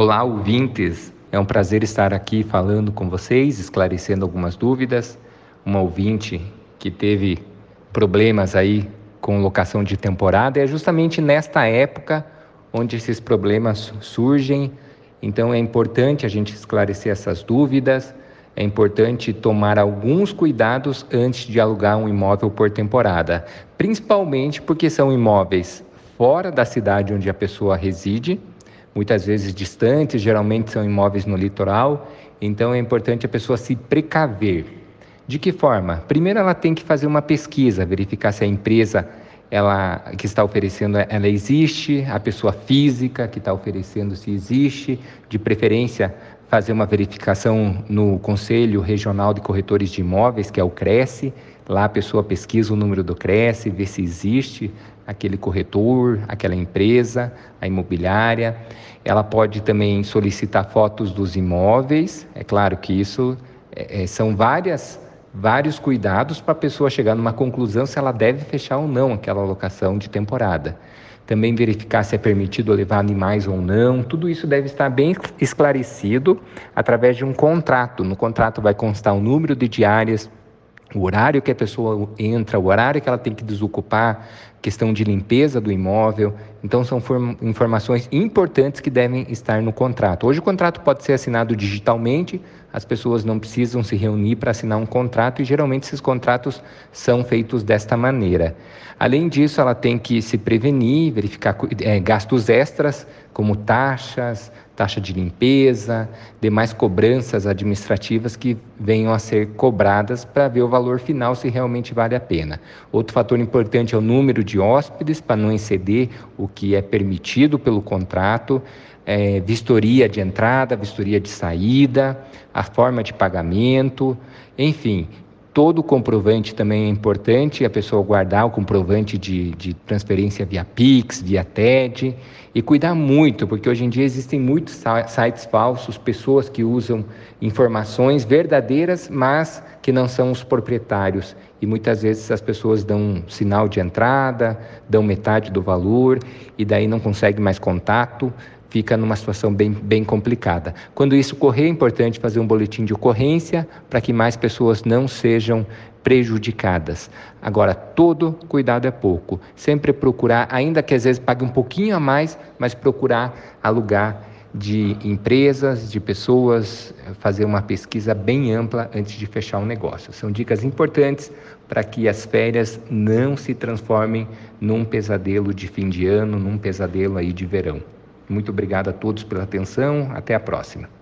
Olá, ouvintes. É um prazer estar aqui falando com vocês, esclarecendo algumas dúvidas. Uma ouvinte que teve problemas aí com locação de temporada é justamente nesta época onde esses problemas surgem. Então é importante a gente esclarecer essas dúvidas. É importante tomar alguns cuidados antes de alugar um imóvel por temporada, principalmente porque são imóveis fora da cidade onde a pessoa reside muitas vezes distantes, geralmente são imóveis no litoral, então é importante a pessoa se precaver. De que forma? Primeiro ela tem que fazer uma pesquisa, verificar se a empresa ela que está oferecendo ela existe, a pessoa física que está oferecendo se existe, de preferência fazer uma verificação no Conselho Regional de Corretores de Imóveis, que é o CRECE. Lá a pessoa pesquisa o número do CRECE, vê se existe aquele corretor, aquela empresa, a imobiliária. Ela pode também solicitar fotos dos imóveis. É claro que isso é, é são várias vários cuidados para a pessoa chegar numa conclusão se ela deve fechar ou não aquela locação de temporada também verificar se é permitido levar animais ou não. Tudo isso deve estar bem esclarecido através de um contrato. No contrato vai constar o número de diárias, o horário que a pessoa entra, o horário que ela tem que desocupar, questão de limpeza do imóvel. Então, são informações importantes que devem estar no contrato. Hoje, o contrato pode ser assinado digitalmente, as pessoas não precisam se reunir para assinar um contrato e geralmente esses contratos são feitos desta maneira. Além disso, ela tem que se prevenir, verificar é, gastos extras, como taxas, taxa de limpeza, demais cobranças administrativas que venham a ser cobradas para ver o valor final se realmente vale a pena. Outro fator importante é o número de hóspedes, para não exceder o que é permitido pelo contrato é, vistoria de entrada, vistoria de saída, a forma de pagamento, enfim, todo comprovante também é importante, a pessoa guardar o comprovante de, de, transferência via Pix, via TED, e cuidar muito, porque hoje em dia existem muitos sites falsos, pessoas que usam informações verdadeiras, mas que não são os proprietários. E muitas vezes as pessoas dão um sinal de entrada, dão metade do valor, e daí não conseguem mais contato fica numa situação bem, bem complicada. Quando isso ocorrer, é importante fazer um boletim de ocorrência para que mais pessoas não sejam prejudicadas. Agora, todo cuidado é pouco. Sempre procurar, ainda que às vezes pague um pouquinho a mais, mas procurar alugar de empresas, de pessoas, fazer uma pesquisa bem ampla antes de fechar um negócio. São dicas importantes para que as férias não se transformem num pesadelo de fim de ano, num pesadelo aí de verão. Muito obrigado a todos pela atenção. Até a próxima.